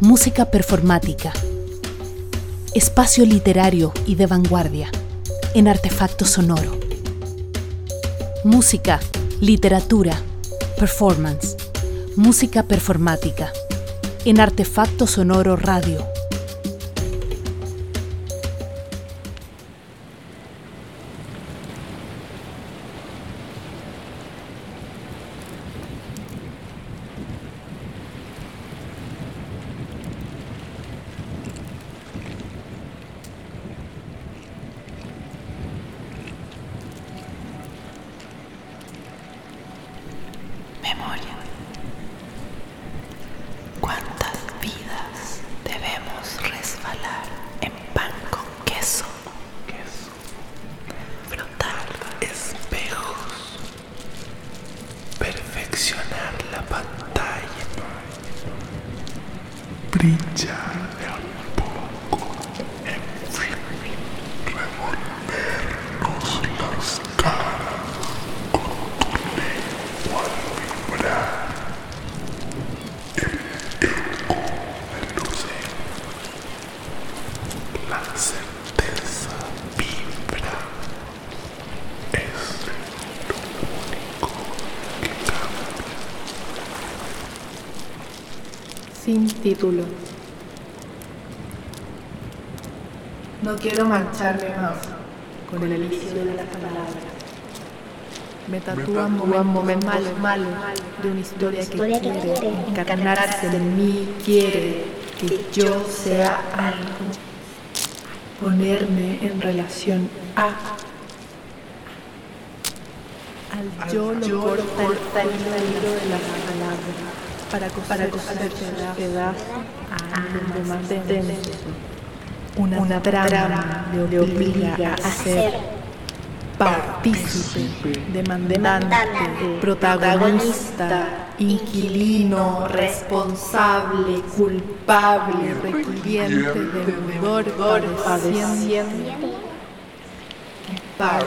Música performática. Espacio literario y de vanguardia en artefacto sonoro. Música, literatura, performance. Música performática en artefacto sonoro radio. título. No más con el elixir de las palabras. Me tatúan momentos malos, de una historia que quiere encarnarse en mí, quiere que yo sea algo, ponerme en relación a. Al yo lo corta el hilo de las palabras para coser, para pedazos a algo más denso. Una, una trama le obliga a ser partícipe, demandante, protagonista, inquilino, responsable, culpable, requiriente, deudor, padeciente, pago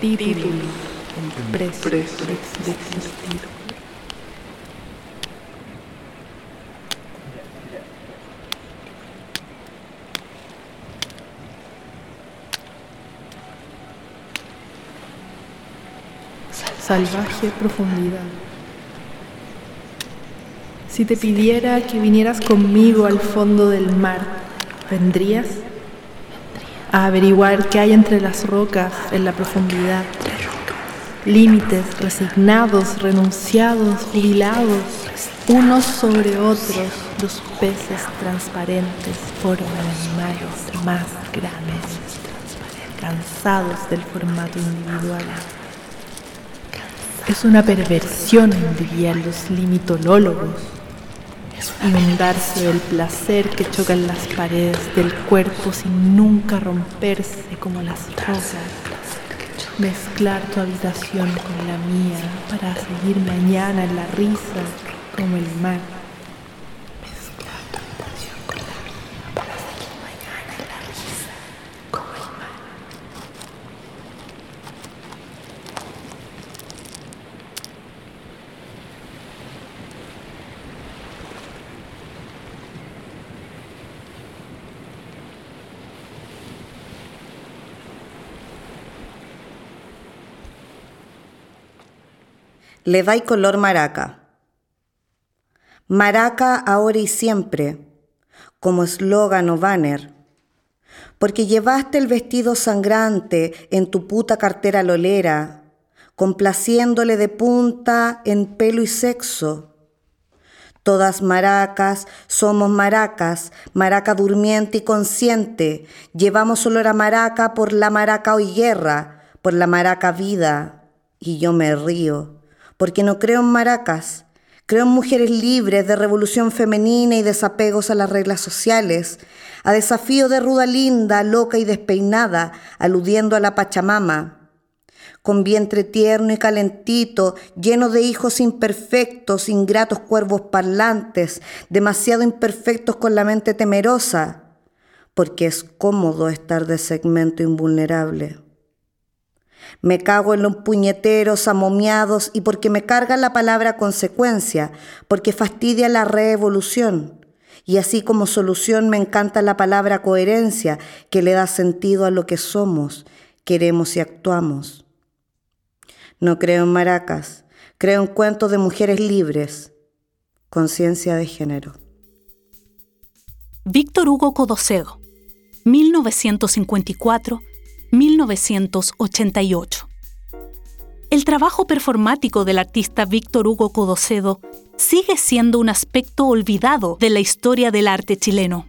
título, el precio de existir. Salvaje profundidad. Si te pidiera que vinieras conmigo al fondo del mar, ¿vendrías? A averiguar qué hay entre las rocas en la profundidad. Límites resignados, renunciados, jubilados, unos sobre otros, los peces transparentes forman animales más grandes, cansados del formato individual. Es una perversión, dirían los limitolólogos. Inundarse del placer que chocan las paredes del cuerpo sin nunca romperse como las rosas. Mezclar tu habitación con la mía para seguir mañana en la risa como el mar. Le dais color maraca. Maraca ahora y siempre, como eslogan o banner, porque llevaste el vestido sangrante en tu puta cartera lolera, complaciéndole de punta en pelo y sexo. Todas maracas, somos maracas, maraca durmiente y consciente, llevamos olor a maraca por la maraca hoy guerra, por la maraca vida, y yo me río porque no creo en maracas, creo en mujeres libres de revolución femenina y desapegos a las reglas sociales, a desafío de ruda linda, loca y despeinada, aludiendo a la Pachamama. Con vientre tierno y calentito, lleno de hijos imperfectos, ingratos cuervos parlantes, demasiado imperfectos con la mente temerosa, porque es cómodo estar de segmento invulnerable. Me cago en los puñeteros amomiados y porque me carga la palabra consecuencia, porque fastidia la revolución. Y así como solución me encanta la palabra coherencia, que le da sentido a lo que somos, queremos y actuamos. No creo en maracas, creo en cuentos de mujeres libres, conciencia de género. Víctor Hugo Codocedo, 1954-1988. El trabajo performático del artista Víctor Hugo Codocedo sigue siendo un aspecto olvidado de la historia del arte chileno.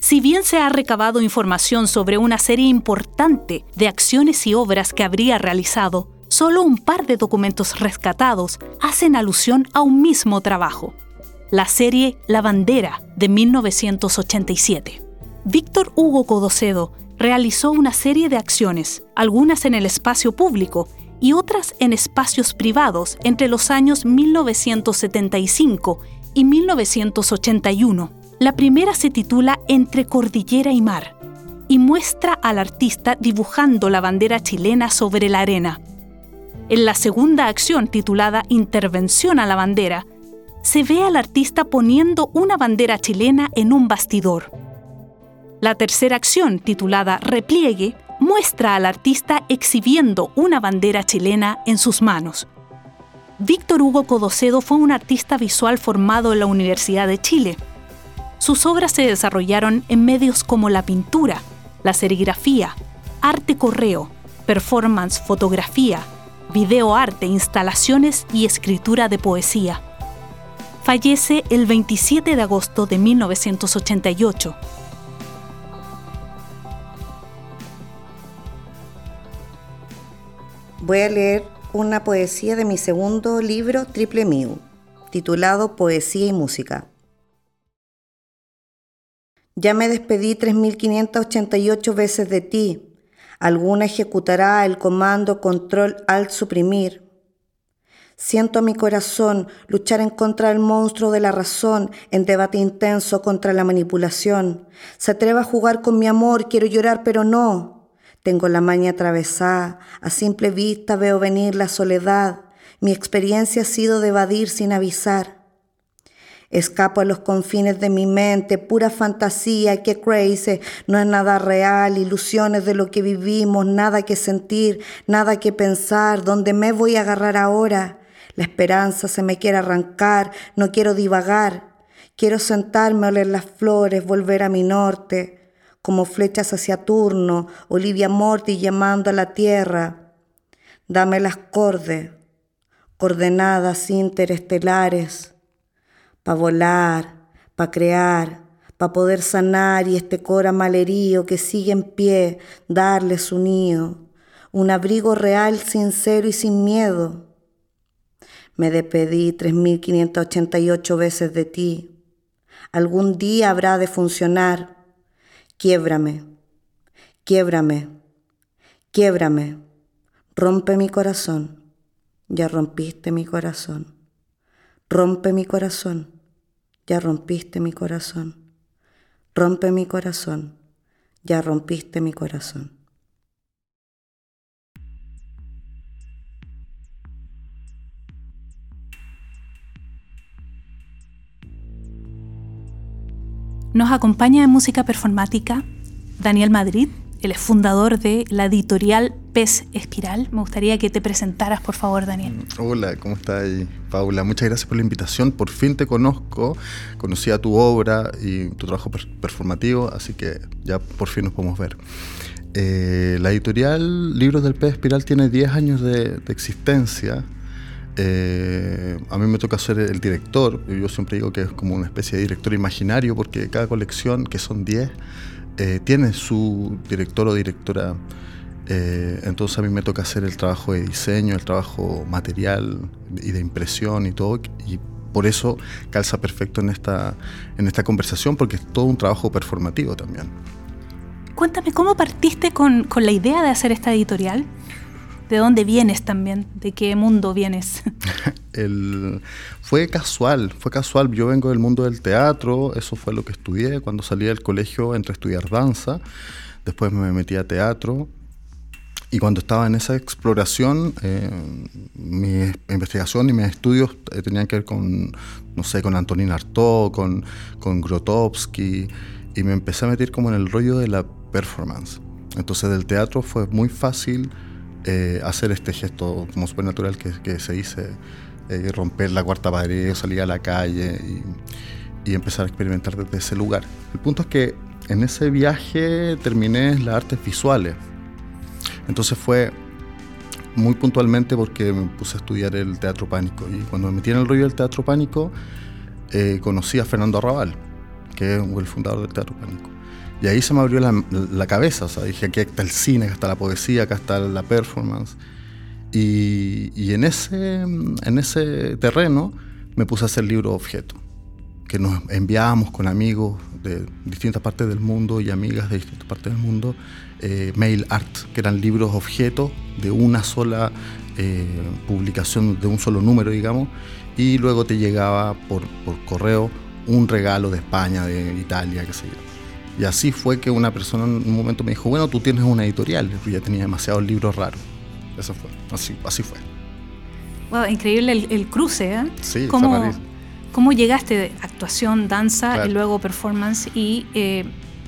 Si bien se ha recabado información sobre una serie importante de acciones y obras que habría realizado, solo un par de documentos rescatados hacen alusión a un mismo trabajo, la serie La Bandera de 1987. Víctor Hugo Codocedo realizó una serie de acciones, algunas en el espacio público y otras en espacios privados entre los años 1975 y 1981. La primera se titula Entre Cordillera y Mar y muestra al artista dibujando la bandera chilena sobre la arena. En la segunda acción, titulada Intervención a la bandera, se ve al artista poniendo una bandera chilena en un bastidor. La tercera acción, titulada Repliegue, muestra al artista exhibiendo una bandera chilena en sus manos. Víctor Hugo Codocedo fue un artista visual formado en la Universidad de Chile. Sus obras se desarrollaron en medios como la pintura, la serigrafía, arte correo, performance, fotografía, videoarte, instalaciones y escritura de poesía. Fallece el 27 de agosto de 1988 voy a leer una poesía de mi segundo libro, Triple Miu, titulado Poesía y Música. Ya me despedí 3.588 veces de ti. Alguna ejecutará el comando control alt suprimir. Siento mi corazón luchar en contra del monstruo de la razón, en debate intenso contra la manipulación. Se atreve a jugar con mi amor, quiero llorar, pero no. Tengo la maña atravesada, a simple vista veo venir la soledad. Mi experiencia ha sido de evadir sin avisar. Escapo a los confines de mi mente, pura fantasía, que crazy, no es nada real, ilusiones de lo que vivimos, nada que sentir, nada que pensar, ¿dónde me voy a agarrar ahora? La esperanza se me quiere arrancar, no quiero divagar, quiero sentarme a oler las flores, volver a mi norte como flechas hacia Turno, Olivia Morti llamando a la tierra. Dame las cordes, coordenadas interestelares, para volar, para crear, para poder sanar y este cora malerío que sigue en pie, darle su nido, un abrigo real, sincero y sin miedo. Me despedí 3.588 veces de ti. Algún día habrá de funcionar Quiebrame, quiebrame, quiebrame, rompe mi corazón, ya rompiste mi corazón, rompe mi corazón, ya rompiste mi corazón, rompe mi corazón, ya rompiste mi corazón. Nos acompaña en música performática Daniel Madrid, él es fundador de la editorial Pez Espiral. Me gustaría que te presentaras, por favor, Daniel. Mm, hola, ¿cómo estás, Paula? Muchas gracias por la invitación. Por fin te conozco, conocí a tu obra y tu trabajo performativo, así que ya por fin nos podemos ver. Eh, la editorial Libros del Pez Espiral tiene 10 años de existencia. Eh, a mí me toca ser el director, yo siempre digo que es como una especie de director imaginario porque cada colección, que son 10, eh, tiene su director o directora. Eh, entonces a mí me toca hacer el trabajo de diseño, el trabajo material y de impresión y todo. Y por eso calza perfecto en esta, en esta conversación porque es todo un trabajo performativo también. Cuéntame, ¿cómo partiste con, con la idea de hacer esta editorial? ¿De dónde vienes también? ¿De qué mundo vienes? fue casual, fue casual. Yo vengo del mundo del teatro, eso fue lo que estudié. Cuando salí del colegio entré a estudiar danza, después me metí a teatro Y cuando estaba en esa exploración, eh, mi investigación y mis estudios eh, tenían que ver con, no sé, con Antonin Artaud, con, con Grotowski, y me empecé a meter como en el rollo de la performance. Entonces del teatro fue muy fácil eh, hacer este gesto como supernatural que, que se dice, romper la cuarta pared, salir a la calle y, y empezar a experimentar desde ese lugar. El punto es que en ese viaje terminé las artes visuales entonces fue muy puntualmente porque me puse a estudiar el teatro pánico. Y cuando me metí en el rollo del teatro pánico, eh, conocí a Fernando Arrabal, que es el fundador del teatro pánico. Y ahí se me abrió la, cabeza, o sea, dije, aquí está el cine, acá está la poesía, acá está la performance. Y, y en, ese, en ese terreno me puse a hacer libro objeto, que nos enviábamos con amigos de distintas partes del mundo y amigas de distintas partes del mundo eh, mail art, que eran libros objetos de una sola eh, publicación, de un solo número, digamos, y luego te llegaba por, correo un regalo de España, de Italia, qué sé yo. Y así fue que una persona en un momento me dijo, bueno, tú tienes una editorial, yo ya tenía demasiados libros raros. Eso fue, así, así fue. Wow, increíble el, cruce, ¿eh? Sí, ¿Cómo, ¿Cómo llegaste de actuación, danza y luego performance y eh,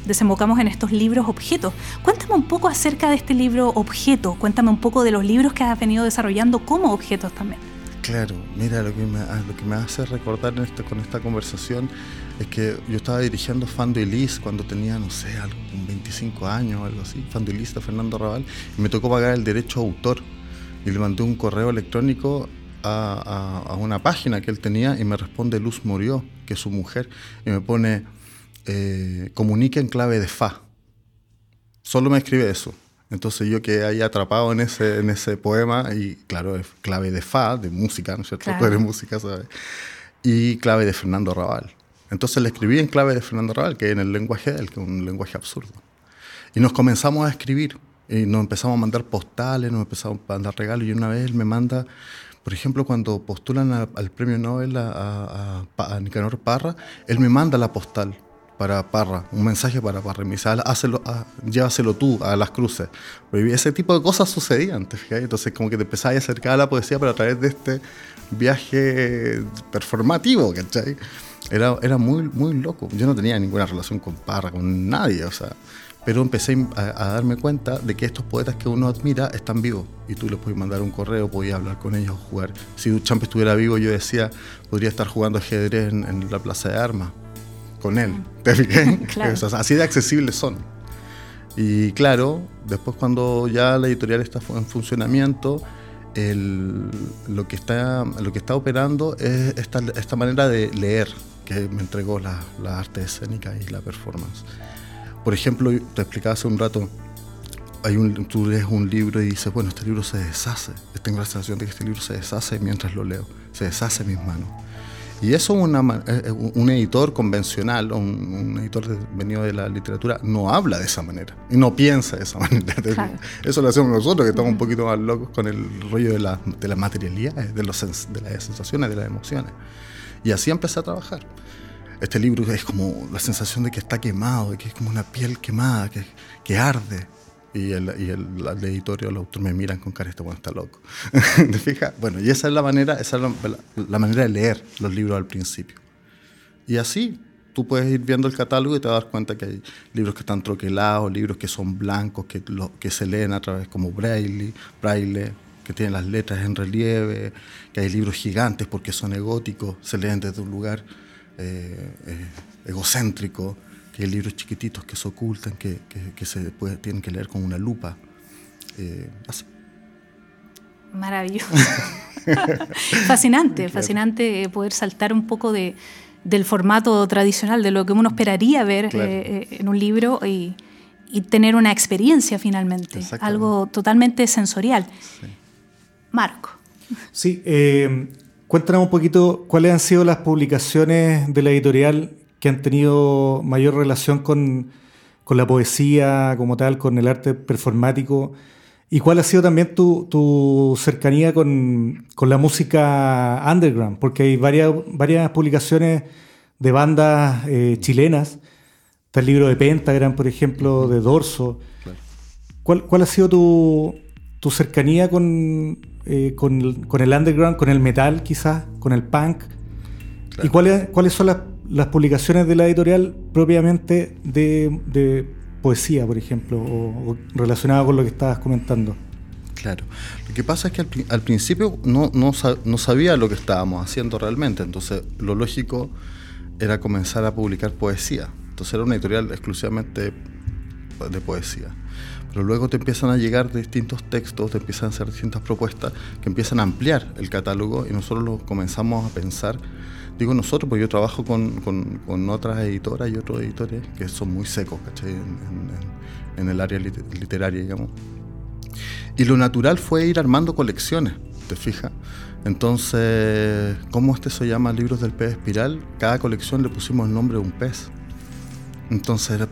desembocamos en estos libros objetos. Cuéntame un poco acerca de este libro objeto, cuéntame un poco de los libros que has venido desarrollando como objetos también. Claro, mira, lo que me, ah, lo que me hace recordar esto, con esta conversación es que yo estaba dirigiendo Fanduilis cuando tenía, no sé, algo, 25 años o algo así, Fanduilis de Fernando Raval, y me tocó pagar el derecho a autor. Y le mandé un correo electrónico a, a, a una página que él tenía y me responde Luz Murió, que es su mujer, y me pone eh, comunica en clave de fa. Solo me escribe eso. Entonces yo quedé ahí atrapado en ese, en ese poema y claro, es clave de fa, de música, ¿no es cierto? Claro. música, ¿sabes? Y clave de Fernando Raval. Entonces le escribí en clave de Fernando Raval, que en el lenguaje de él, que es un lenguaje absurdo. Y nos comenzamos a escribir y nos empezamos a mandar postales, nos empezamos a mandar regalos y una vez él me manda, por ejemplo, cuando postulan al premio Nobel a, a, Nicanor Parra, él me manda la postal para Parra, un mensaje para Parra. Y me dice, ah, llévaselo tú a las cruces. Y ese tipo de cosas sucedían, ¿te Entonces como que te empezabas a acercar a la poesía, pero a través de este viaje performativo, ¿cachai? Era, era muy, muy loco. Yo no tenía ninguna relación con Parra, con nadie, o sea. Pero empecé a, darme cuenta de que estos poetas que uno admira están vivos y tú les puedes mandar un correo, podías hablar con ellos, jugar. Si Duchamp estuviera vivo, yo decía, podría estar jugando ajedrez en la plaza de armas con él. ¿Te fijé? así de accesibles son. Y claro, después cuando ya la editorial está en funcionamiento, lo, que está, lo que está operando es esta, esta manera de leer que me entregó la, la, arte escénica y la performance. Por ejemplo, te explicaba hace un rato, hay un, tú lees un libro y dices, bueno, este libro se deshace. Tengo la sensación de que este libro se deshace mientras lo leo, se deshace en mis manos. Y eso una, eh, eh, un editor convencional, un, un editor venido de la literatura, no habla de esa manera y no piensa de esa manera. Eso lo hacemos nosotros, que estamos un poquito más locos con el rollo de la, de la materialidad, de, los, de las sensaciones, de las emociones. Y así empecé a trabajar. Este libro es como la sensación de que está quemado, de que es como una piel quemada, que, que arde y el, y el, el editor o el autor me miran con cara, este bueno está loco. ¿Te fijas? Bueno, y esa es la manera, esa es la, manera de leer los libros al principio. Y así tú puedes ir viendo el catálogo y te vas a dar cuenta que hay libros que están troquelados, libros que son blancos, que, lo, que se leen a través como braille, braille, que tienen las letras en relieve, que hay libros gigantes porque son egóticos, se leen desde un lugar eh, eh, egocéntrico que hay libros chiquititos que se ocultan, que, que, se puede, tienen que leer con una lupa. Eh, Maravilloso. fascinante, fascinante poder saltar un poco de, del formato tradicional, de lo que uno esperaría ver en un libro y, y, tener una experiencia finalmente, algo totalmente sensorial. Marco. Sí, cuéntanos un poquito cuáles han sido las publicaciones de la editorial que han tenido mayor relación con, la poesía como tal, con el arte performático. ¿Y cuál ha sido también tu, cercanía con, la música underground? Porque hay varias, varias publicaciones de bandas eh, chilenas. Está el libro de Pentagram, por ejemplo, de Dorso. ¿Cuál, ¿Cuál, ha sido tu, tu cercanía con, eh, con, el, underground, con el metal quizás, con el punk. ¿Y cuáles, cuáles son las, publicaciones de la editorial propiamente de, poesía, por ejemplo, o, relacionada con lo que estabas comentando? Claro. Lo que pasa es que al, principio no, no, no, sabía lo que estábamos haciendo realmente, entonces lo lógico era comenzar a publicar poesía. Entonces era una editorial exclusivamente de poesía pero luego te empiezan a llegar distintos textos, te empiezan a hacer distintas propuestas que empiezan a ampliar el catálogo y nosotros lo comenzamos a pensar. Digo nosotros, porque yo trabajo con, con, otras editoras y otros editores que son muy secos, ¿cachai? En, el área literaria, digamos. Y lo natural fue ir armando colecciones, ¿te fijas? Entonces, ¿cómo este se llama Libros del Pez Espiral? Cada colección le pusimos el nombre de un pez. Entonces,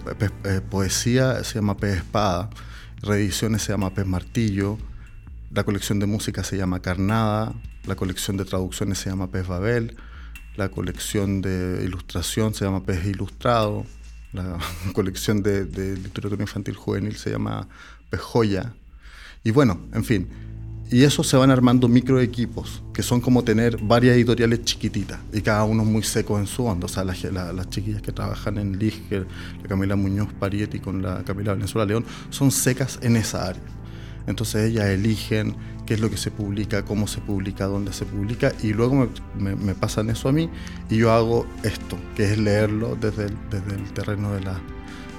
poesía se llama Pez Espada reediciones se llama Pez Martillo, la colección de música se llama Carnada, la colección de traducciones se llama Pez Babel, la colección de ilustración se llama Pez Ilustrado, la colección de, literatura infantil juvenil se llama Pez Joya. Y bueno, en fin, y eso se van armando micro equipos, que son como tener varias editoriales chiquititas, y cada uno muy seco en su onda. O sea, las, las chiquillas que trabajan en Liger, la Camila Muñoz Parietti con la Camila Venezuela León, son secas en esa área. Entonces ellas eligen qué es lo que se publica, cómo se publica, dónde se publica, y luego me, pasan eso a mí, y yo hago esto, que es leerlo desde el, desde el terreno de, la,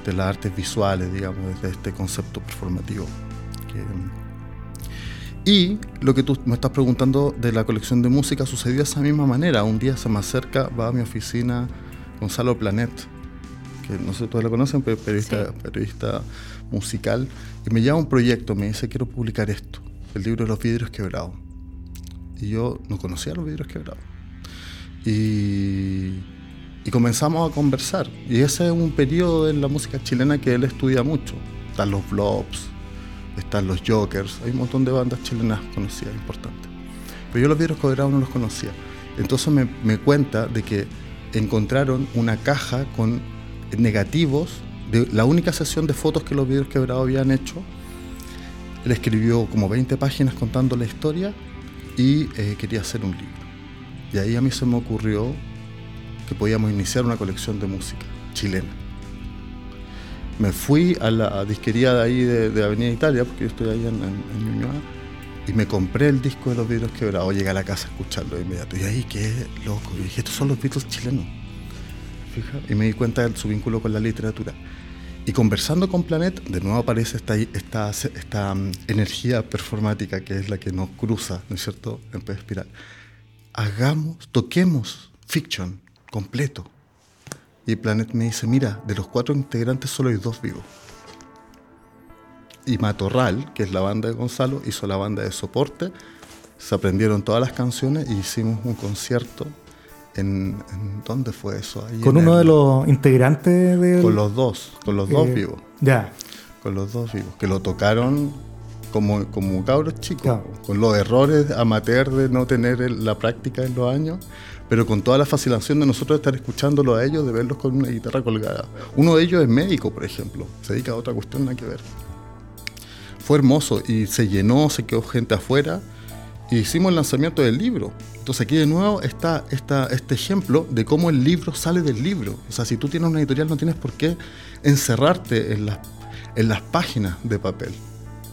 de las artes visuales, digamos, desde este concepto performativo. Que, y lo que tú me estás preguntando de la colección de música sucedió de esa misma manera. Un día se me acerca, va a mi oficina Gonzalo Planet, que no sé si todos lo conocen, pero periodista, periodista musical, y me llama un proyecto, me dice, quiero publicar esto, el libro de los vidrios quebrados. Y yo no conocía los vidrios quebrados. Y, y comenzamos a conversar. Y ese es un periodo en la música chilena que él estudia mucho. Están los blobs, están los Jokers, hay un montón de bandas chilenas conocidas, importantes. Pero yo los vidrios quebrados no los conocía. Entonces me, me, cuenta de que encontraron una caja con negativos de la única sesión de fotos que los vidrios quebrados habían hecho. Él escribió como 20 páginas contando la historia y eh, quería hacer un libro. Y ahí a mí se me ocurrió que podíamos iniciar una colección de música chilena me fui a la disquería de ahí de, Avenida Italia, porque yo estoy ahí en, en, y me compré el disco de los Beatles quebrados. Llegué a la casa a escucharlo de inmediato. Y ahí, qué loco. Y dije, estos son los Beatles chilenos. Fija? Y me di cuenta de su vínculo con la literatura. Y conversando con Planet, de nuevo aparece esta, esta, esta um, energía performática que es la que nos cruza, ¿no es cierto?, en Pez Espiral. Hagamos, toquemos fiction completo y Planet me dice, mira, de los cuatro integrantes solo hay dos vivos. Y Matorral, que es la banda de Gonzalo, hizo la banda de soporte. Se aprendieron todas las canciones y hicimos un concierto en, ¿dónde fue eso? con uno de los integrantes de Con los dos, con los dos eh, vivos. Ya. Con los dos vivos, que lo tocaron como, como cabros chicos, con los errores amateur de no tener la práctica en los años, pero con toda la fascinación de nosotros estar escuchándolo a ellos, de verlos con una guitarra colgada. Uno de ellos es médico, por ejemplo, se dedica a otra cuestión, nada que ver. Fue hermoso y se llenó, se quedó gente afuera y hicimos el lanzamiento del libro. Entonces aquí de nuevo está, este ejemplo de cómo el libro sale del libro. O sea, si tú tienes una editorial no tienes por qué encerrarte en las, en las páginas de papel.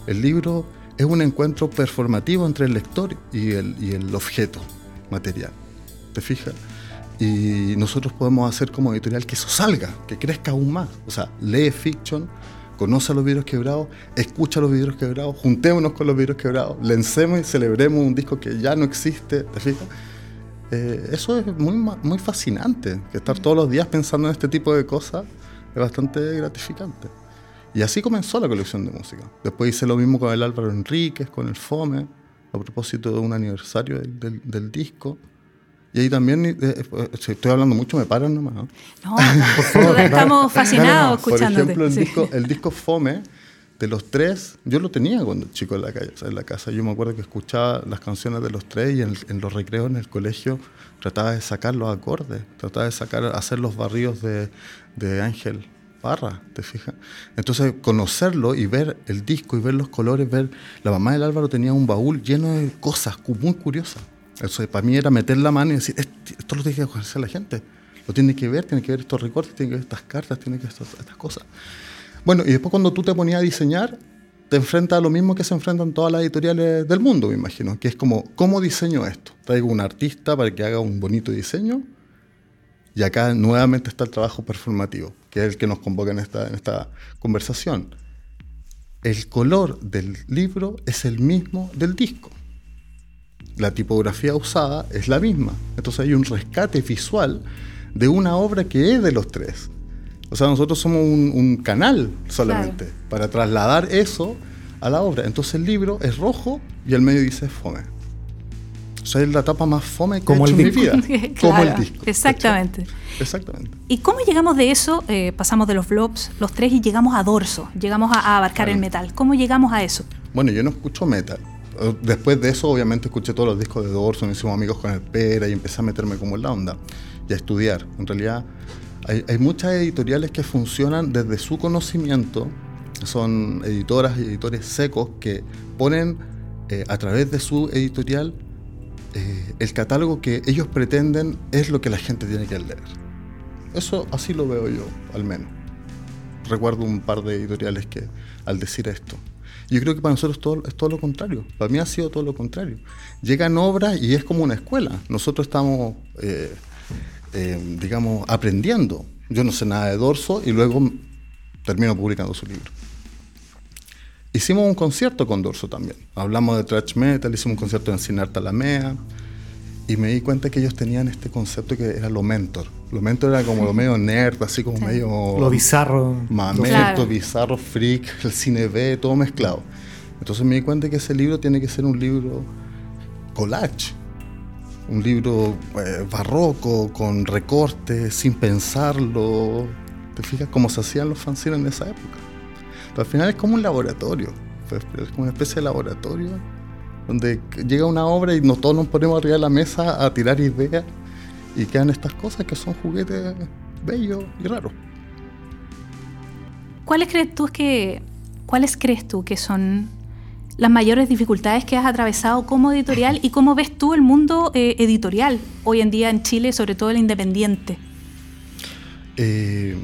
El libro es un encuentro performativo entre el lector y el, y el objeto material. ¿te fijas? Y nosotros podemos hacer como editorial que eso salga, que crezca aún más. O sea, lee fiction, conoce a los vidrios quebrados, escucha los vidrios quebrados, juntémonos con los vidrios quebrados, lencemos y celebremos un disco que ya no existe, ¿te fijas? Eh, eso es muy, muy fascinante, que estar todos los días pensando en este tipo de cosas es bastante gratificante. Y así comenzó la colección de música. Después hice lo mismo con el Álvaro Enríquez, con el FOME, a propósito de un aniversario del, del disco. Y ahí también, eh, eh, si estoy hablando mucho, me paran nomás. No, no por favor, estamos fascinados escuchándote. Por ejemplo, el, disco, el disco Fome, de los tres, yo lo tenía cuando chico en la, calle, en la casa. Yo me acuerdo que escuchaba las canciones de los tres y en, los recreos en el colegio trataba de sacar los acordes, trataba de sacar, hacer los barrios de, de Ángel Parra, ¿te fijas? Entonces, conocerlo y ver el disco y ver los colores, ver. La mamá del Álvaro tenía un baúl lleno de cosas muy curiosas. Eso para mí era meter la mano y decir, esto lo tiene que conocer la gente. Lo tiene que ver, tiene que ver estos recortes, tiene que ver estas cartas, tiene que ver estas, estas cosas. Bueno, y después cuando tú te ponías a diseñar, te enfrentas a lo mismo que se enfrentan todas las editoriales del mundo, me imagino, que es como, ¿cómo diseño esto? Traigo un artista para que haga un bonito diseño y acá nuevamente está el trabajo performativo, que es el que nos convoca en esta, en esta conversación. El color del libro es el mismo del disco. La tipografía usada es la misma. Entonces hay un rescate visual de una obra que es de los tres. O sea, nosotros somos un, canal solamente para trasladar eso a la obra. Entonces el libro es rojo y el medio dice fome. O sea, es la tapa más fome que Como he hecho el en mi vida. Como el disco. Exactamente. Exactamente. ¿Y cómo llegamos de eso? Eh, pasamos de los blobs, los tres, y llegamos a dorso. Llegamos a, a abarcar Claro. el metal. ¿Cómo llegamos a eso? Bueno, yo no escucho metal. Eh, Después de eso, obviamente, escuché todos los discos de Dorson, hicimos amigos con el Pera y empecé a meterme como en la onda y a estudiar. En realidad, hay, hay muchas editoriales que funcionan desde su conocimiento. Son editoras y editores secos que ponen eh, a través de su editorial eh, el catálogo que ellos pretenden es lo que la gente tiene que leer. Eso así lo veo yo, al menos. Recuerdo un par de editoriales que al decir esto. Yo creo que para nosotros todo, es todo lo contrario. Para mí ha sido todo lo contrario. Llegan obras y es como una escuela. Nosotros estamos, eh, eh, digamos, aprendiendo. Yo no sé nada de Dorso y luego termino publicando su libro. Hicimos un concierto con Dorso también. Hablamos de thrash metal, hicimos un concierto en Cinar Talamea y me di cuenta que ellos tenían este concepto que era lo mentor. Lo mentor era como lo medio nerd, así como Sí. medio... Lo bizarro. Mamento, Claro. bizarro, freak, el cine B, todo mezclado. Entonces me di cuenta que ese libro tiene que ser un libro collage, un libro eh, barroco, con recortes, sin pensarlo. ¿Te fijas cómo se hacían los fanzines en esa época? Al final es como un laboratorio, es como una especie de laboratorio donde llega una obra y no, todos nos ponemos arriba de la mesa a tirar ideas y quedan estas cosas que son juguetes bellos y raros. ¿Cuáles crees tú que, cuáles crees tú que son las mayores dificultades que has atravesado como editorial y cómo ves tú el mundo eh, editorial hoy en día en Chile, sobre todo el independiente? Eh,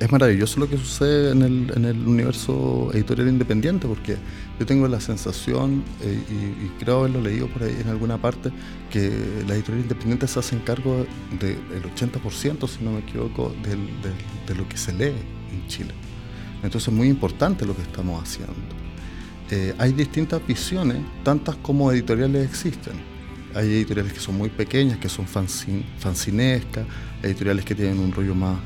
es, maravilloso lo que sucede en el, en el universo editorial independiente, porque yo tengo la sensación, eh, y, creo haberlo leído por ahí en alguna parte, que la editorial independiente se hace cargo del 80%, si no me equivoco, del- de lo que se lee en Chile. Entonces es muy importante lo que estamos haciendo. Eh, hay distintas visiones, tantas como editoriales existen. Hay editoriales que son muy pequeñas, que son fanzin- fanzinescas, editoriales que tienen un rollo más,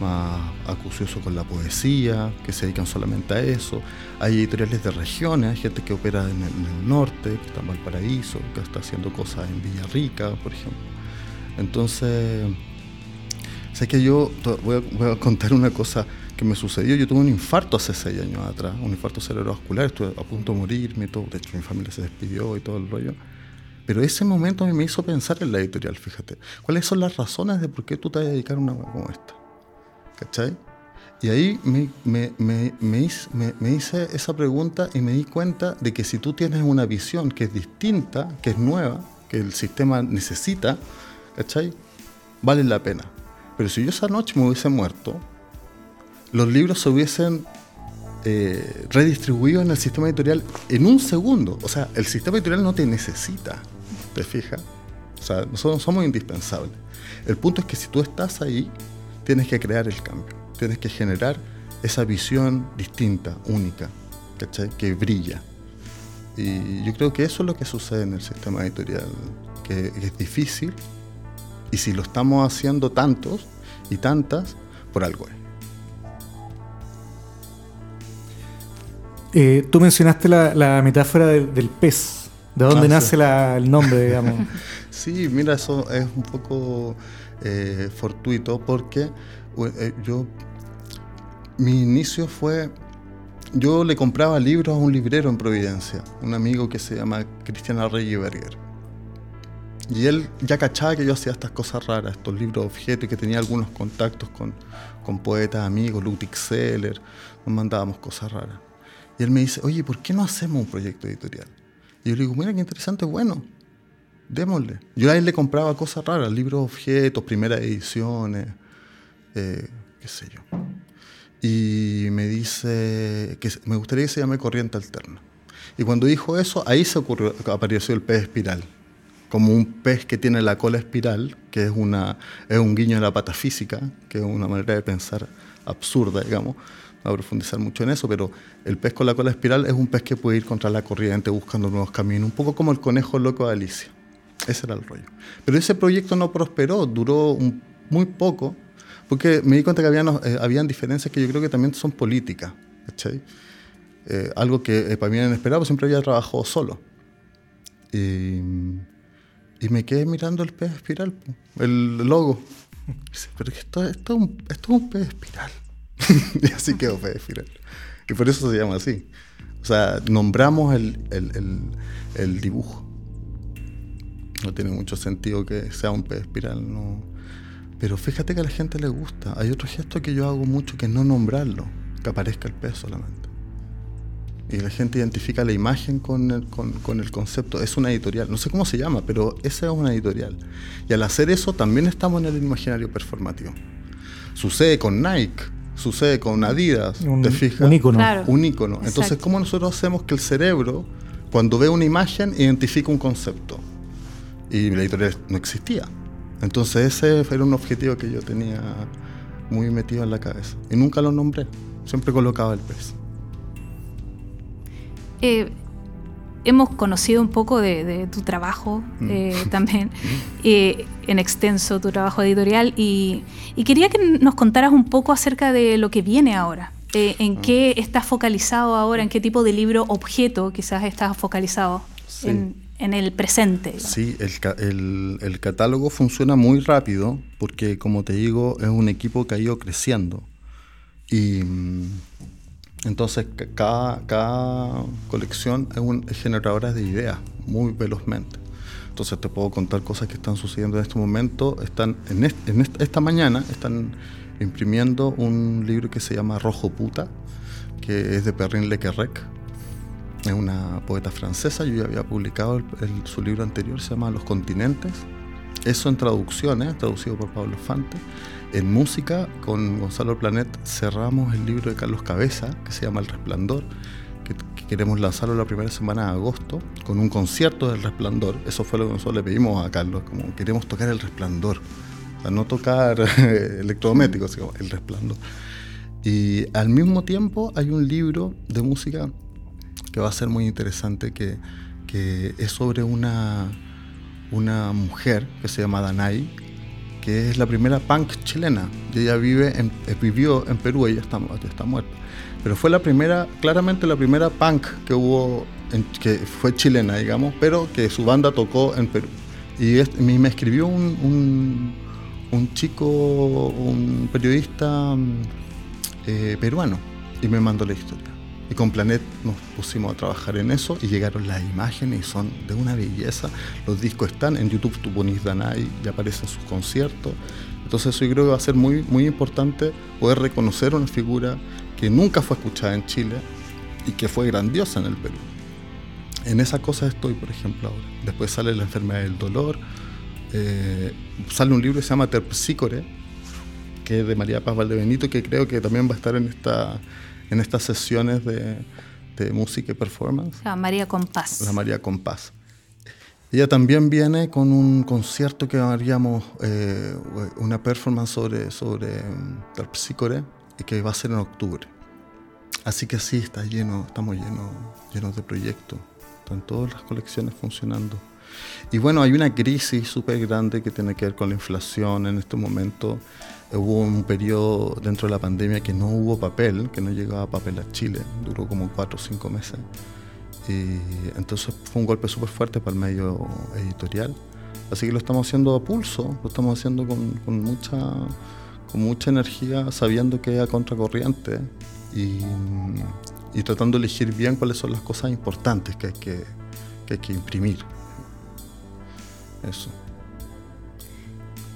más acucioso con la poesía, que se dedican solamente a eso. Hay editoriales de regiones, hay gente que opera en el, en el norte, que está en Valparaíso, que está haciendo cosas en Villarrica, por ejemplo. Entonces, sé que yo voy a, voy a contar una cosa que me sucedió. Yo tuve un infarto hace seis años atrás, un infarto cerebrovascular, estuve a punto de morirme y todo. De hecho, mi familia se despidió y todo el rollo. Pero ese momento me hizo pensar en la editorial, fíjate. ¿Cuáles son las razones de por qué tú te vas a dedicar a una web como esta? ¿Cachai? Y ahí me, me- me- me hice esa pregunta y me di cuenta de que si tú tienes una visión que es distinta, que es nueva, que el sistema necesita, ¿cachai? Vale la pena. Pero si yo esa noche me hubiese muerto, los libros se hubiesen eh, redistribuido en el sistema editorial en un segundo. O sea, el sistema editorial no te necesita, ¿te fijas? O sea, nosotros somos indispensables. El punto es que si tú estás ahí, tienes que crear el cambio, tienes que generar esa visión distinta, única, ¿cachai? Que brilla. Y yo creo que eso es lo que sucede en el sistema editorial, que es difícil, y si lo estamos haciendo tantos y tantas, por algo es. Eh, tú mencionaste la, metáfora del pez. ¿De dónde nace la- el nombre, digamos? Sí, mira, eso es un poco eh, fortuito porque eh, yo, mi inicio fue, yo le compraba libros a un librero en Providencia, un amigo que se llama Cristiana Regiberger. Y él ya cachaba que yo hacía estas cosas raras, estos libros de objetos, y que tenía algunos contactos con, con poetas amigos, Ludwig Seller, nos mandábamos cosas raras. Y él me dice, oye, ¿por qué no hacemos un proyecto editorial? Y yo le digo, mira qué interesante, bueno, démosle. Yo a él le compraba cosas raras, libros objetos, primeras ediciones, eh, qué sé yo. Y me dice que me gustaría que se llame Corriente Alterna. Y cuando dijo eso, ahí se ocurrió, apareció el pez espiral como un pez que tiene la cola espiral, que es, una, es un guiño de la patafísica, que es una manera de pensar absurda, digamos. A profundizar mucho en eso, pero el pez con la cola espiral es un pez que puede ir contra la corriente buscando nuevos caminos, un poco como el conejo loco de Alicia. Ese era el rollo. Pero ese proyecto no prosperó, duró muy poco, porque me di cuenta que habían, eh, habían diferencias que yo creo que también son políticas. Eh, algo que eh, para mí era inesperado, siempre había trabajado solo. Y, y me quedé mirando el pez espiral, el logo. pero esto, esto, es un, esto es un pez espiral. y así quedó pez espiral. Y por eso se llama así. O sea, nombramos el, el, el, dibujo. No tiene mucho sentido que sea un pez espiral, no. Pero fíjate que a la gente le gusta. Hay otro gesto que yo hago mucho que es no nombrarlo, que aparezca el pez solamente y la gente identifica la imagen con el, con, el, concepto. Es una editorial, no sé cómo se llama, pero esa es una editorial. Y al hacer eso también estamos en el imaginario performativo. Sucede con Nike, sucede con Adidas, un, ¿te fijas? Un icono. Un icono. Entonces, ¿cómo nosotros hacemos que el cerebro, cuando ve una imagen, identifique un concepto? Y la editorial no existía. Entonces, ese era un objetivo que yo tenía muy metido en la cabeza. Y nunca lo nombré, siempre colocaba el pez. Eh, hemos conocido un poco de, tu trabajo mm. eh, también, eh, en extenso tu trabajo editorial, y, quería que nos contaras un poco acerca de lo que viene ahora. ¿En ah. qué estás focalizado ahora? ¿En qué tipo de libro objeto quizás estás focalizado en, el presente? Sí, el, el, catálogo funciona muy rápido porque, como te digo, es un equipo que ha ido creciendo. Y mm, entonces, cada, colección es, un, generadora de ideas muy velozmente. Entonces, te puedo contar cosas que están sucediendo en este momento. Están en, esta mañana están imprimiendo un libro que se llama Rojo Puta, que es de Perrin Lequerrec. Es una poeta francesa. Yo ya había publicado su libro anterior, se llama Los Continentes. Eso en traducciones, traducido por Pablo Fante. En música, con Gonzalo Planet, cerramos el libro de Carlos Cabeza, que se llama El Resplandor, que, queremos lanzarlo la primera semana de agosto, con un concierto del Resplandor. Eso fue lo que nosotros le pedimos a Carlos, como queremos tocar el Resplandor, no tocar electrodomésticos, sino el Resplandor. Y al mismo tiempo hay un libro de música que va a ser muy interesante, que, que es sobre una, una mujer que se llama Danai, que es la primera punk chilena. ella vive en, eh, vivió en Perú, ella está, está muerta. Pero fue la primera, claramente la primera punk que hubo, que fue chilena, digamos, pero que su banda tocó en Perú. Y me escribió un, un, chico, un periodista eh, peruano, y me mandó la historia. Y con Planet nos pusimos a trabajar en eso y llegaron las imágenes y son de una belleza. Los discos están en YouTube, tú pones Danai y aparecen sus conciertos. Entonces yo creo que va a ser muy, muy importante poder reconocer una figura que nunca fue escuchada en Chile y que fue grandiosa en el Perú. En esa cosa estoy, por ejemplo, ahora. Después sale La enfermedad del dolor. Eh, sale un libro que se llama Terpsícore, que es de María Paz Valdebenito, que creo que también va a estar en esta en estas sesiones de, música y performance. La María Compás. La María Compás. Ella también viene con un concierto que haríamos, eh, una performance sobre, sobre Terpsícore y que va a ser en octubre. Así que sí, está lleno, estamos llenos, llenos de proyectos. Están todas las colecciones funcionando. Y bueno, hay una crisis súper grande que tiene que ver con la inflación en este momento Hubo un periodo dentro de la pandemia que no hubo papel, que no llegaba papel a Chile, duró como cuatro o cinco meses. Y entonces fue un golpe súper fuerte para el medio editorial. Así que lo estamos haciendo a pulso, lo estamos haciendo con, mucha, con mucha energía, sabiendo que es a contracorriente y, y, tratando de elegir bien cuáles son las cosas importantes que hay que, que, hay que imprimir. Eso.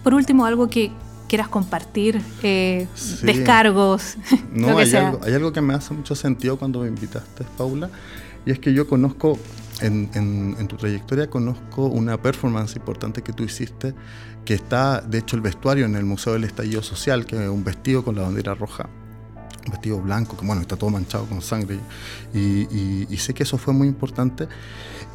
Por último, algo que quieras compartir, eh, descargos. No, hay, Algo, hay algo que me hace mucho sentido cuando me invitaste, Paula, y es que yo conozco, en, en, tu trayectoria, conozco una performance importante que tú hiciste, que está, de hecho, el vestuario en el Museo del Estallido Social, que es un vestido con la bandera roja vestido blanco, que bueno, está todo manchado con sangre, y, y sé que eso fue muy importante.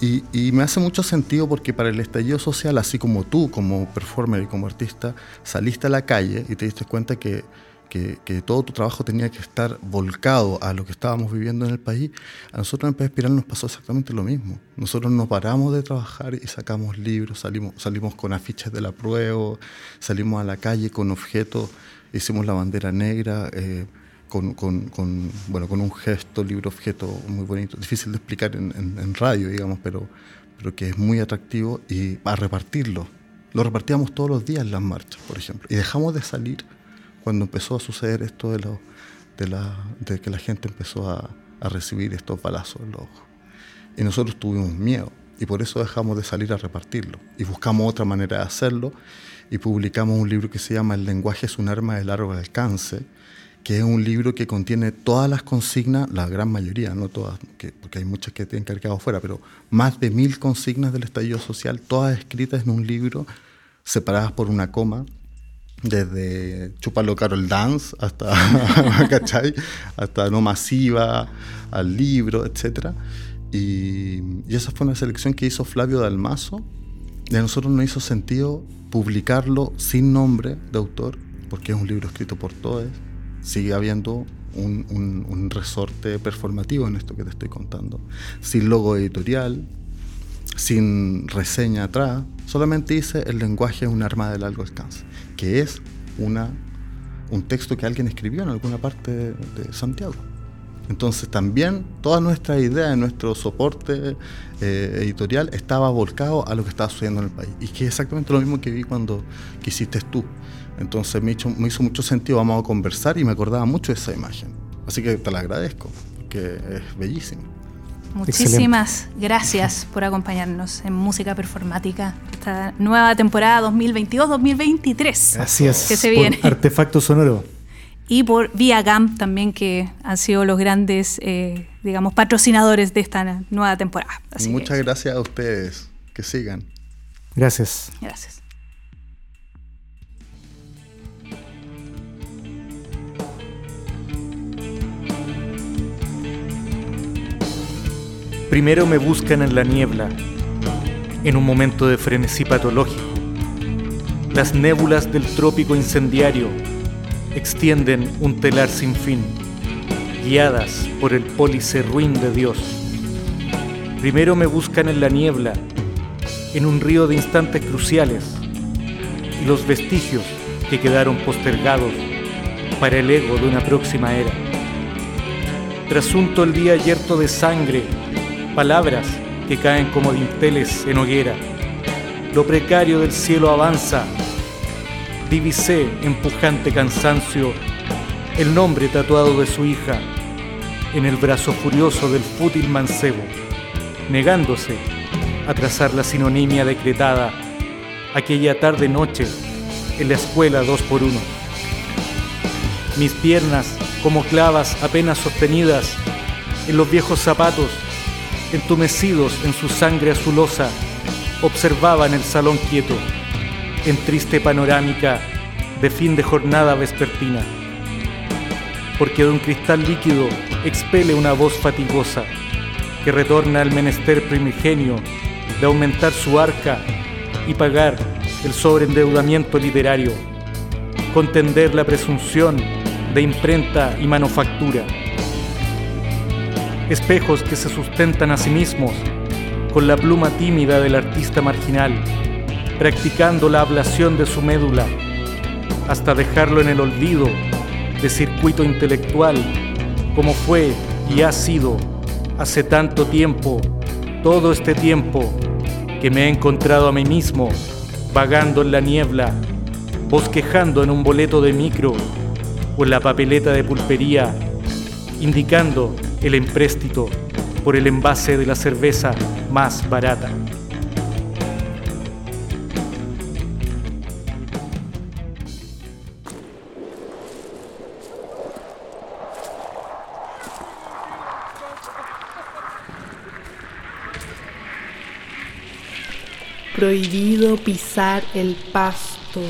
Y, me hace mucho sentido porque para el estallido social, así como tú, como performer y como artista, saliste a la calle y te diste cuenta que, que, todo tu trabajo tenía que estar volcado a lo que estábamos viviendo en el país, a nosotros en Pez Espiral nos pasó exactamente lo mismo. Nosotros nos paramos de trabajar y sacamos libros, salimos, salimos con afiches de la prueba, salimos a la calle con objetos, hicimos la bandera negra. Eh, con, con, bueno, con un gesto, libro objeto muy bonito, difícil de explicar en, en, radio, digamos, pero, pero que es muy atractivo y a repartirlo. Lo repartíamos todos los días en las marchas, por ejemplo. Y dejamos de salir cuando empezó a suceder esto de, lo, de, la, de que la gente empezó a, a recibir estos balazos en los ojos. Y nosotros tuvimos miedo y por eso dejamos de salir a repartirlo. Y buscamos otra manera de hacerlo y publicamos un libro que se llama El lenguaje es un arma de largo alcance, que es un libro que contiene todas las consignas, la gran mayoría, no todas, porque hay muchas que tienen que quedado fuera, pero más de mil consignas del estallido social, todas escritas en un libro, separadas por una coma, desde Chupalo Carol Dance hasta, ¿cachai? hasta No Masiva, al libro, etc. Y, y, esa fue una selección que hizo Flavio Dalmazo, y a nosotros nos hizo sentido publicarlo sin nombre de autor, porque es un libro escrito por todos sigue habiendo un, resorte performativo en esto que te estoy contando. Sin logo editorial, sin reseña atrás, solamente dice el lenguaje es un arma de largo alcance, que es una, un texto que alguien escribió en alguna parte de, Santiago. Entonces también toda nuestra idea, nuestro soporte eh, editorial estaba volcado a lo que estaba sucediendo en el país. Y que es exactamente lo mismo que vi cuando quisiste tú. Entonces me hizo, me hizo mucho sentido, vamos a conversar y me acordaba mucho de esa imagen. Así que te la agradezco, porque es bellísimo. Muchísimas gracias por acompañarnos en Música Performática, esta nueva temporada 2022-2023. Así es. Que se viene. Artefacto sonoro. Y por Via GAM también, que han sido los grandes, eh, digamos, patrocinadores de esta nueva temporada. Muchas gracias a ustedes. Que sigan. Gracias. Gracias. Primero me buscan en la niebla, en un momento de frenesí patológico. Las nébulas del trópico incendiario extienden un telar sin fin, guiadas por el pólice ruin de Dios. Primero me buscan en la niebla, en un río de instantes cruciales, y los vestigios que quedaron postergados para el ego de una próxima era. Trasunto el día yerto de sangre palabras que caen como dinteles en hoguera. Lo precario del cielo avanza. Divisé empujante cansancio el nombre tatuado de su hija en el brazo furioso del fútil mancebo, negándose a trazar la sinonimia decretada aquella tarde-noche en la escuela dos por uno. Mis piernas, como clavas apenas sostenidas en los viejos zapatos entumecidos en su sangre azulosa, observaban el salón quieto, en triste panorámica de fin de jornada vespertina. Porque de un cristal líquido expele una voz fatigosa que retorna al menester primigenio de aumentar su arca y pagar el sobreendeudamiento literario, contender la presunción de imprenta y manufactura espejos que se sustentan a sí mismos con la pluma tímida del artista marginal, practicando la ablación de su médula, hasta dejarlo en el olvido de circuito intelectual, como fue y ha sido hace tanto tiempo, todo este tiempo, que me he encontrado a mí mismo vagando en la niebla, bosquejando en un boleto de micro o en la papeleta de pulpería, indicando el empréstito por el envase de la cerveza más barata. Prohibido pisar el pasto,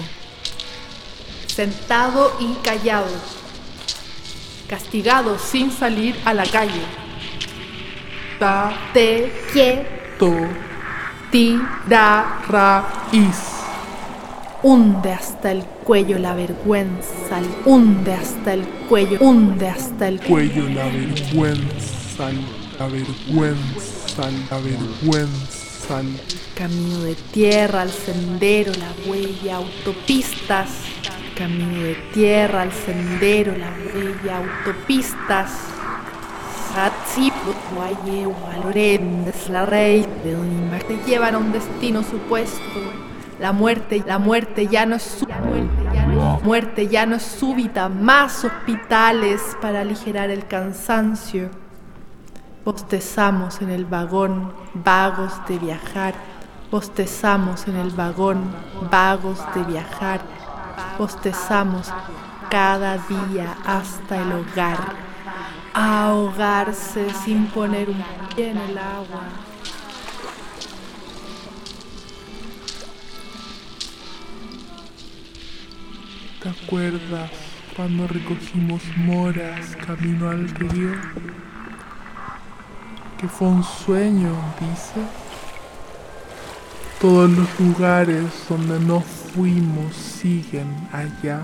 sentado y callado Castigado sin salir a la calle. Ta, te, quieto. Ti, ra, raíz. Hunde hasta el cuello la vergüenza, hunde hasta el cuello, hunde hasta el cuello la vergüenza, la vergüenza, la vergüenza. Camino de tierra al sendero, la huella, autopistas. Camino de tierra al sendero, la huella, autopistas. La rey, de donde te llevan a un destino supuesto la muerte, la muerte ya no es su muerte ya no es súbita, más hospitales para aligerar el cansancio. Postezamos en el vagón, vagos de viajar. Postezamos en el vagón, vagos de viajar. Postezamos cada día hasta el hogar. Ahogarse sin poner un pie en el agua. ¿Te acuerdas cuando recogimos moras camino al río? Que fue un sueño, dice. Todos los lugares donde no fuimos siguen allá,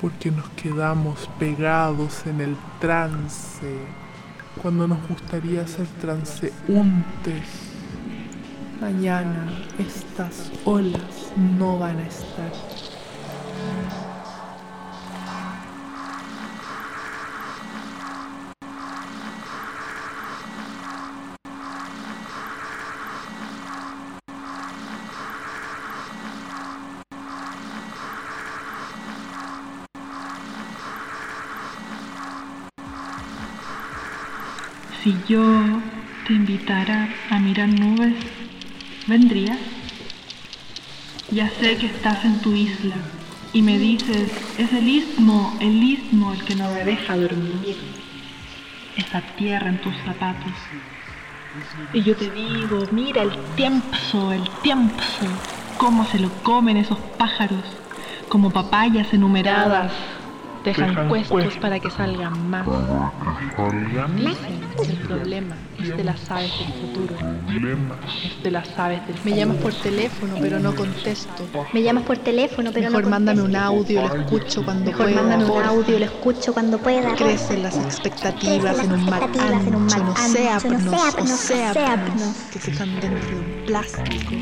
porque nos quedamos pegados en el trance, cuando nos gustaría ser transeúntes. Mañana estas olas no van a estar. Si yo te invitara a mirar nubes, ¿vendrías? Ya sé que estás en tu isla y me dices, es el istmo, el istmo el que no me deja dormir. Esa tierra en tus zapatos. Y yo te digo, mira el tiempo, el tiempo, cómo se lo comen esos pájaros, como papayas enumeradas dejan puestos para que salgan más. El problema es de las aves del futuro. Es de las aves del Me llamas por teléfono, pero no contesto. Me llamas por teléfono, pero Mejor no mándame un audio, lo escucho cuando Mejor pueda. mándame un audio, lo escucho cuando pueda. Crecen las expectativas en un mar expectativas en un mar ancho, océanos, océanos, océanos, océanos. que se están dentro de un plástico.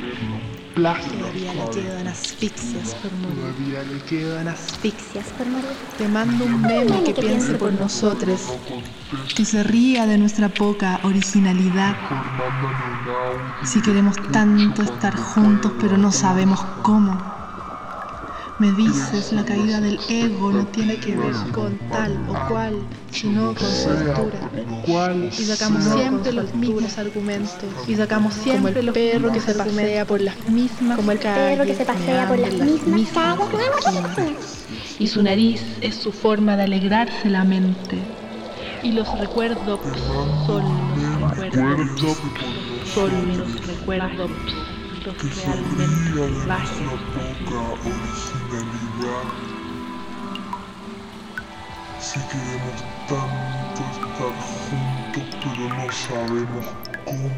Todavía le quedan asfixias por morir. Todavía le quedan Asfixias por morir. Te mando un meme que piense por nosotros, que se ría de nuestra poca originalidad. Si queremos tanto estar juntos, pero no sabemos cómo. Me dices, la caída del ego no tiene que ver con tal o cual, sino con su altura. Y sacamos siempre los mismos argumentos. Y sacamos siempre como el perro que se pasea por las mismas Como el perro que se pasea por las mismas. Y su nariz es su forma de alegrarse la mente. Y los recuerdos son los recuerdos. Son los recuerdos los realmente salvajes. Si queremos tanto estar juntos, pero no sabemos cómo.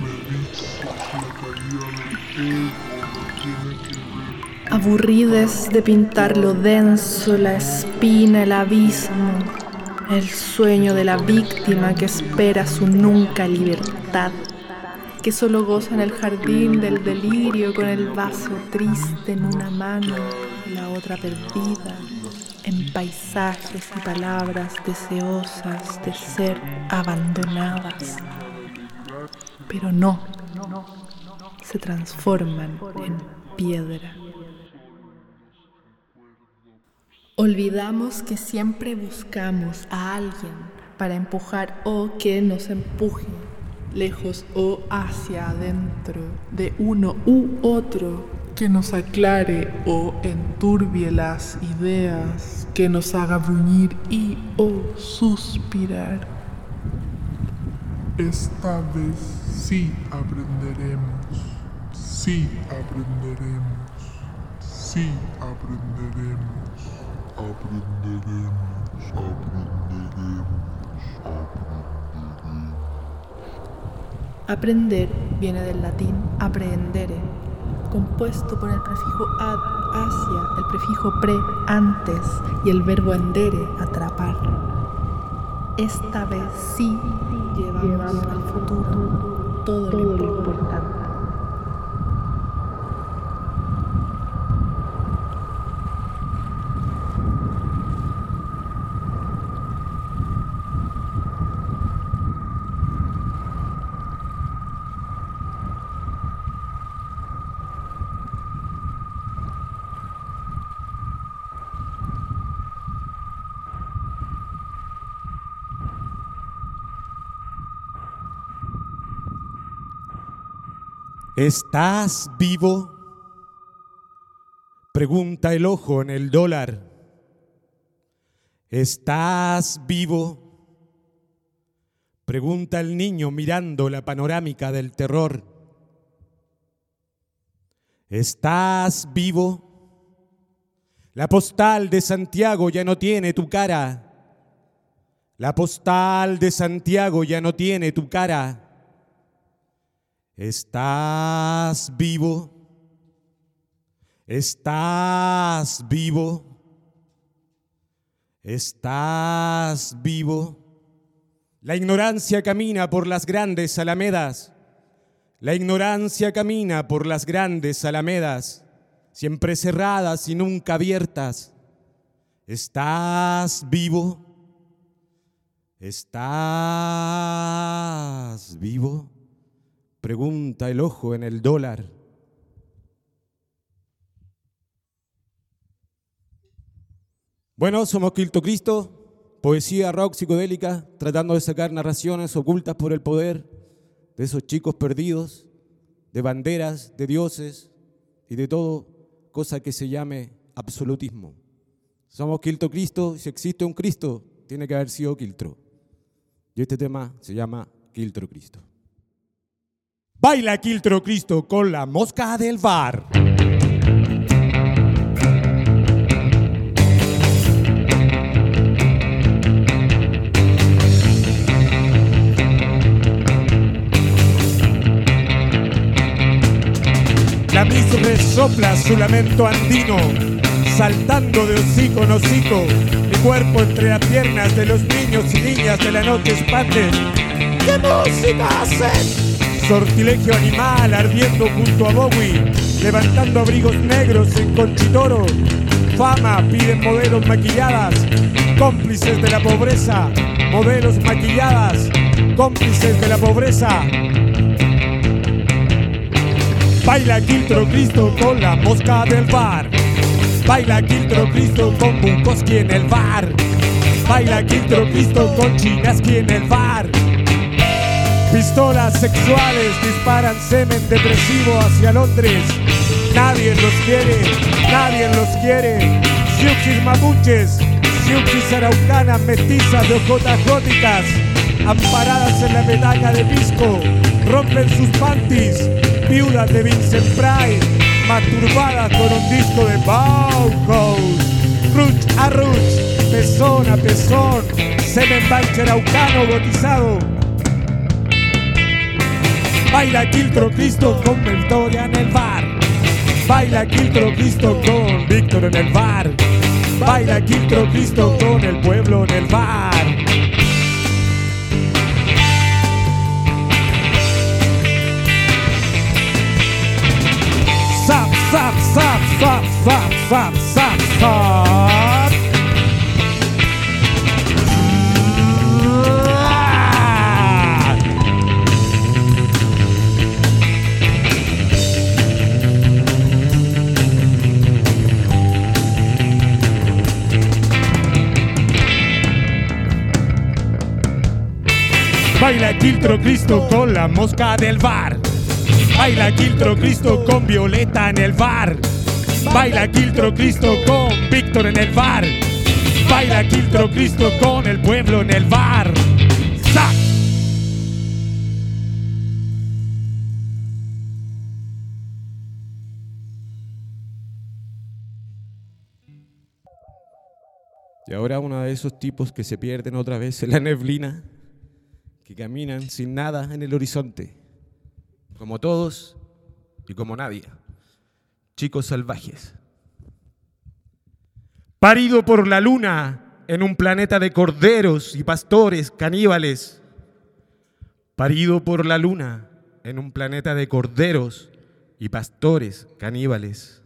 Me dices la caída del ego no tiene que ver. Aburrides de pintar lo denso, la espina, el abismo, el sueño de la víctima que espera su nunca libertad, que solo goza en el jardín del delirio con el vaso triste en una mano y la otra perdida, en paisajes y palabras deseosas de ser abandonadas, pero no, se transforman en piedra. Olvidamos que siempre buscamos a alguien para empujar o que nos empuje, lejos o hacia adentro, de uno u otro, que nos aclare o enturbie las ideas, que nos haga bruñir y o suspirar. Esta vez sí aprenderemos. Sí aprenderemos. Sí aprenderemos. Aprenderemos. Aprenderemos. Aprender viene del latín aprendere, compuesto por el prefijo ad, hacia, el prefijo pre, antes y el verbo endere, atrapar. Esta vez sí llevamos al futuro todo lo importante. ¿Estás vivo? Pregunta el ojo en el dólar. ¿Estás vivo? Pregunta el niño mirando la panorámica del terror. ¿Estás vivo? La postal de Santiago ya no tiene tu cara. La postal de Santiago ya no tiene tu cara. ¿Estás vivo? ¿Estás vivo? ¿Estás vivo? La ignorancia camina por las grandes alamedas. La ignorancia camina por las grandes alamedas, siempre cerradas y nunca abiertas. ¿Estás vivo? ¿Estás vivo? Pregunta el ojo en el dólar. Bueno, somos Quilto Cristo, poesía rock psicodélica, tratando de sacar narraciones ocultas por el poder de esos chicos perdidos, de banderas, de dioses y de todo cosa que se llame absolutismo. Somos Quilto Cristo, si existe un Cristo, tiene que haber sido Quiltro. Y este tema se llama Quiltro Cristo. Baila Quiltro Cristo con la mosca del bar. La mis resopla su lamento andino, saltando de hocico en hocico, mi cuerpo entre las piernas de los niños y niñas de la noche expande. ¿Qué música hacen? Sortilegio animal ardiendo junto a Bowie, levantando abrigos negros en Conchitoro. Fama piden modelos maquilladas, cómplices de la pobreza, modelos maquilladas, cómplices de la pobreza. Baila Quiltro Cristo con la mosca del bar. Baila Quiltro Cristo con Bukowski en el bar. Baila Quiltro Cristo con Chinaski en el bar. Pistolas sexuales disparan semen depresivo hacia Londres. Nadie los quiere, nadie los quiere. Siuxis mapuches, siuxis araucanas mestizas de ojotas góticas, amparadas en la medalla de pisco, rompen sus panties, viudas de Vincent Price, masturbadas con un disco de Bauhaus. Ruch a ruch, pezón a pezón, semen banche araucano gotizado. Baila Quiltro Cristo con Victoria en el bar. Baila Quiltro Cristo con Víctor en el bar. Baila Quiltro Cristo con el pueblo en el bar. Zap, zap, zap, zap, zap, zap, zap, zap. Baila Quiltro Cristo con la mosca del bar. Baila Quiltro Cristo con Violeta en el bar. Baila Quiltro Cristo con Víctor en el bar. Baila Quiltro Cristo con el pueblo en el bar. ¡Sac! Y ahora uno de esos tipos que se pierden otra vez en la neblina que caminan sin nada en el horizonte, como todos y como nadie, chicos salvajes. Parido por la luna en un planeta de corderos y pastores caníbales. Parido por la luna en un planeta de corderos y pastores caníbales.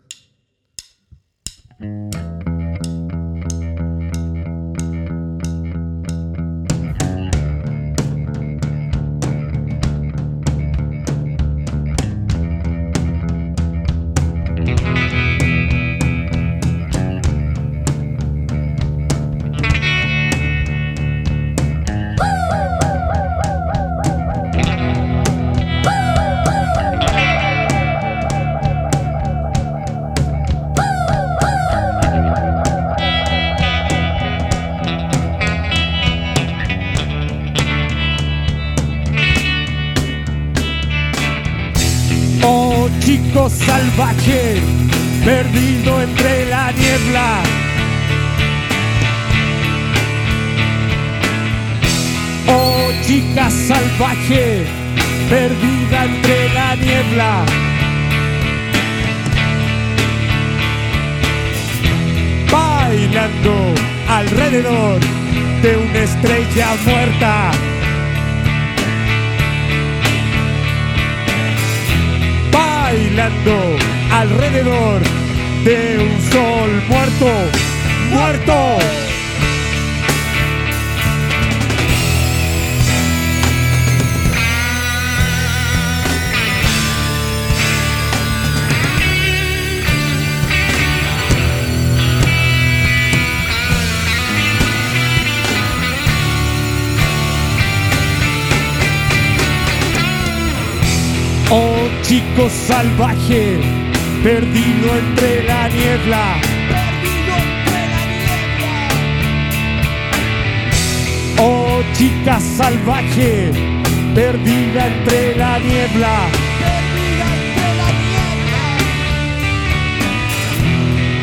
Entre la niebla. Bailando alrededor de una estrella muerta. bailando alrededor de un sol muerto, muerto. Oh chico salvaje, perdido entre la niebla. Oh chica salvaje, perdida entre la niebla.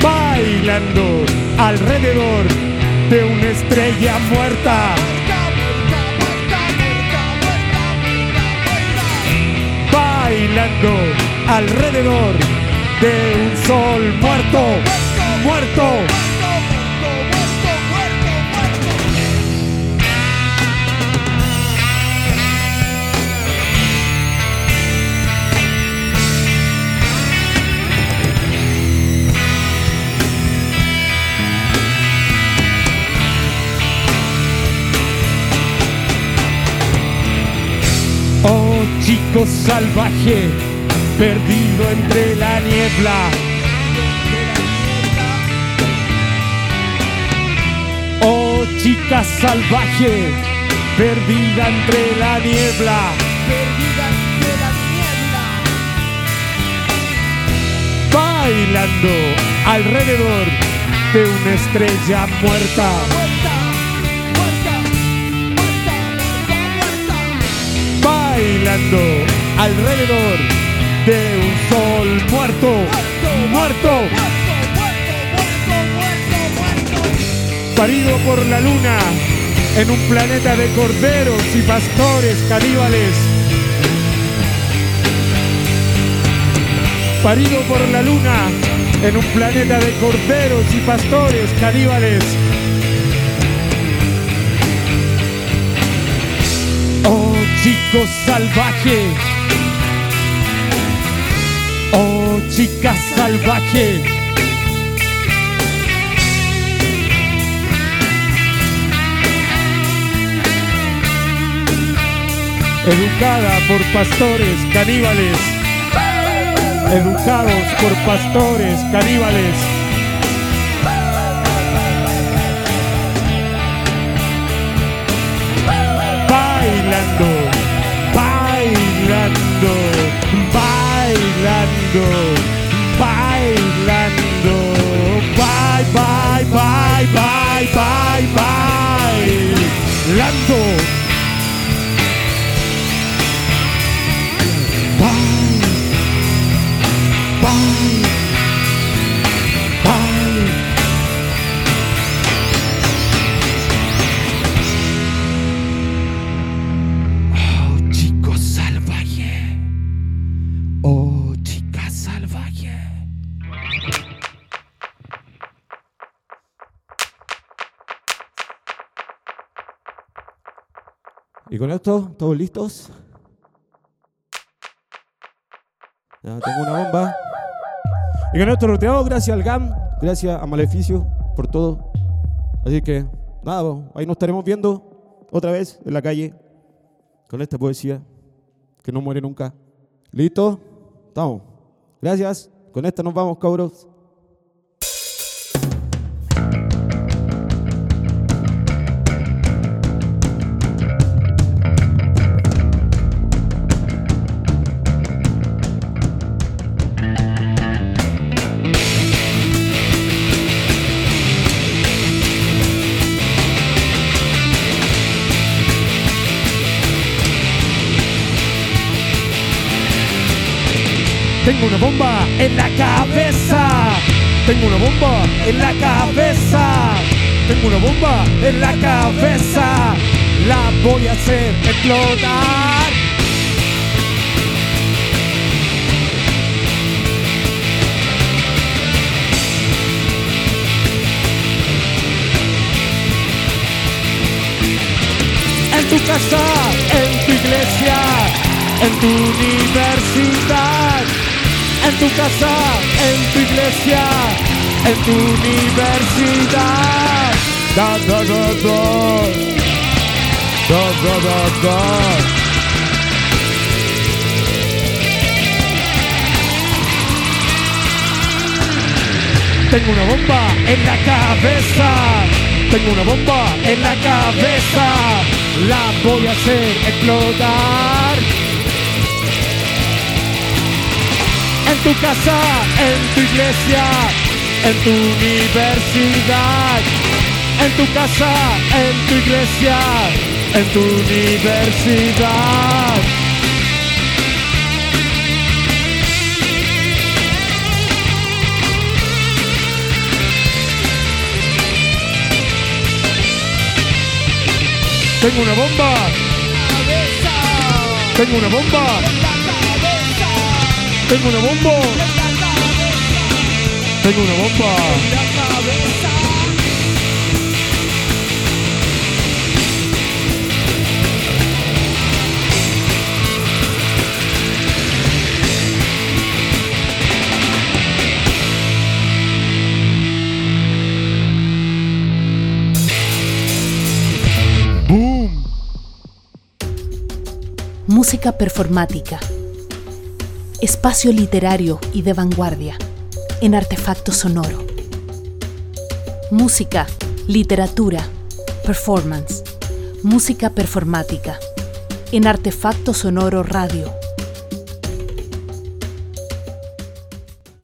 Bailando alrededor de una estrella muerta. Alrededor de un sol muerto, muerto. Chico salvaje, perdido entre la niebla. Oh chica salvaje, perdida entre la niebla. Bailando alrededor de una estrella muerta. Bailando alrededor de un sol muerto, muerto, parido por la luna en un planeta de corderos y pastores caníbales. Parido por la luna en un planeta de corderos y pastores caníbales. Oh chico salvaje, oh chica salvaje. Educada por pastores caníbales, educados por pastores caníbales. Lando Bye Lando Bye bye bye bye bye bye. Lando Bye. Bye. Con esto, ¿todos listos? Ya tengo una bomba. Y con esto roteado, gracias al GAM, gracias a Maleficio por todo. Así que, nada, ahí nos estaremos viendo otra vez en la calle con esta poesía que no muere nunca. ¿Listo? Estamos. Gracias. Con esta nos vamos, cabros. En la cabeza. Tengo una bomba en la cabeza. Tengo una bomba en la cabeza. La voy a hacer explotar. En tu casa, en tu iglesia, en tu universidad tu casa, en tu iglesia, en tu universidad. Da, da, da. Tengo una bomba en la cabeza. Tengo una bomba en la cabeza. La voy a hacer explotar. En tu casa, en tu iglesia, en tu universidad. En tu casa, en tu iglesia, en tu universidad. Tengo una bomba. Tengo una bomba. Tengo una bomba. Tengo una bomba. Boom. Música performática. Espacio literario y de vanguardia en artefacto sonoro. Música, literatura, performance. Música performática en artefacto sonoro radio